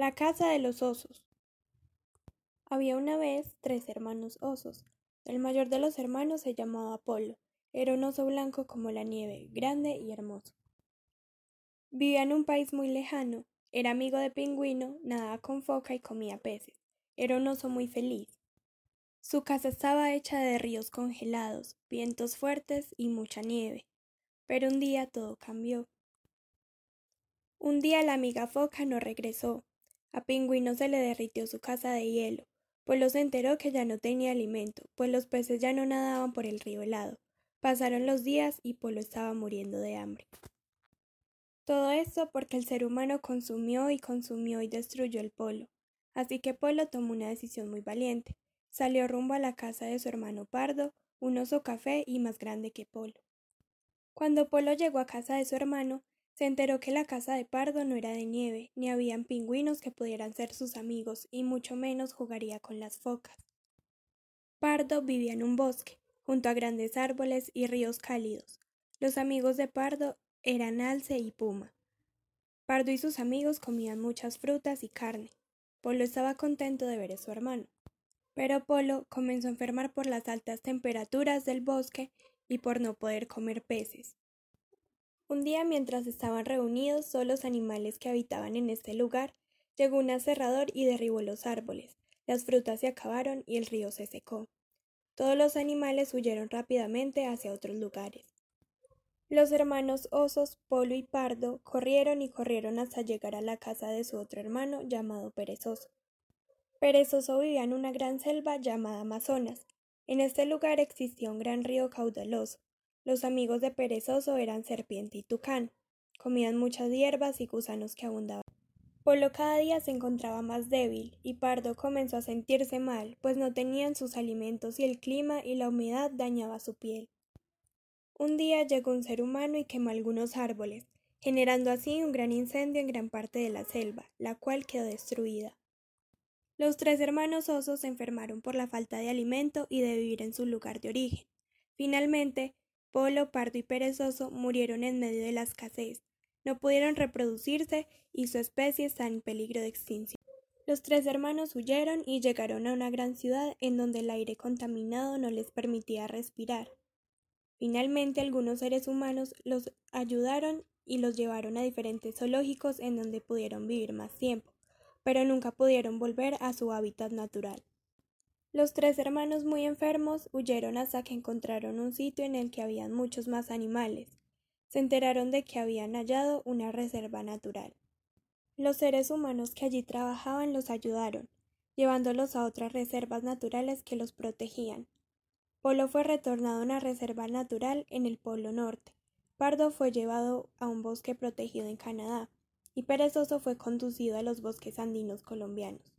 La casa de los osos. Había una vez tres hermanos osos. El mayor de los hermanos se llamaba Apolo. Era un oso blanco como la nieve, grande y hermoso. Vivía en un país muy lejano. Era amigo de pingüino, nadaba con foca y comía peces. Era un oso muy feliz. Su casa estaba hecha de ríos congelados, vientos fuertes y mucha nieve. Pero un día todo cambió. Un día la amiga foca no regresó. A Pingüino se le derritió su casa de hielo. Polo se enteró que ya no tenía alimento, pues los peces ya no nadaban por el río helado. Pasaron los días y Polo estaba muriendo de hambre. Todo esto porque el ser humano consumió y consumió y destruyó el polo. Así que Polo tomó una decisión muy valiente. Salió rumbo a la casa de su hermano Pardo, un oso café y más grande que Polo. Cuando Polo llegó a casa de su hermano, se enteró que la casa de Pardo no era de nieve, ni habían pingüinos que pudieran ser sus amigos, y mucho menos jugaría con las focas. Pardo vivía en un bosque, junto a grandes árboles y ríos cálidos. Los amigos de Pardo eran alce y puma. Pardo y sus amigos comían muchas frutas y carne. Polo estaba contento de ver a su hermano. Pero Polo comenzó a enfermar por las altas temperaturas del bosque y por no poder comer peces. Un día mientras estaban reunidos todos los animales que habitaban en este lugar, llegó un aserrador y derribó los árboles. Las frutas se acabaron y el río se secó. Todos los animales huyeron rápidamente hacia otros lugares. Los hermanos osos, Polo y Pardo, corrieron y corrieron hasta llegar a la casa de su otro hermano llamado Perezoso. Perezoso vivía en una gran selva llamada Amazonas. En este lugar existía un gran río caudaloso. Los amigos de Perezoso eran Serpiente y Tucán. Comían muchas hierbas y gusanos que abundaban. Polo cada día se encontraba más débil y Pardo comenzó a sentirse mal, pues no tenían sus alimentos y el clima y la humedad dañaba su piel. Un día llegó un ser humano y quemó algunos árboles, generando así un gran incendio en gran parte de la selva, la cual quedó destruida. Los tres hermanos osos se enfermaron por la falta de alimento y de vivir en su lugar de origen. Finalmente, Polo, Pardo y Perezoso murieron en medio de la escasez, no pudieron reproducirse y su especie está en peligro de extinción. Los tres hermanos huyeron y llegaron a una gran ciudad en donde el aire contaminado no les permitía respirar. Finalmente algunos seres humanos los ayudaron y los llevaron a diferentes zoológicos en donde pudieron vivir más tiempo, pero nunca pudieron volver a su hábitat natural. Los tres hermanos muy enfermos huyeron hasta que encontraron un sitio en el que habían muchos más animales. Se enteraron de que habían hallado una reserva natural. Los seres humanos que allí trabajaban los ayudaron, llevándolos a otras reservas naturales que los protegían. Polo fue retornado a una reserva natural en el Polo Norte. Pardo fue llevado a un bosque protegido en Canadá y Perezoso fue conducido a los bosques andinos colombianos.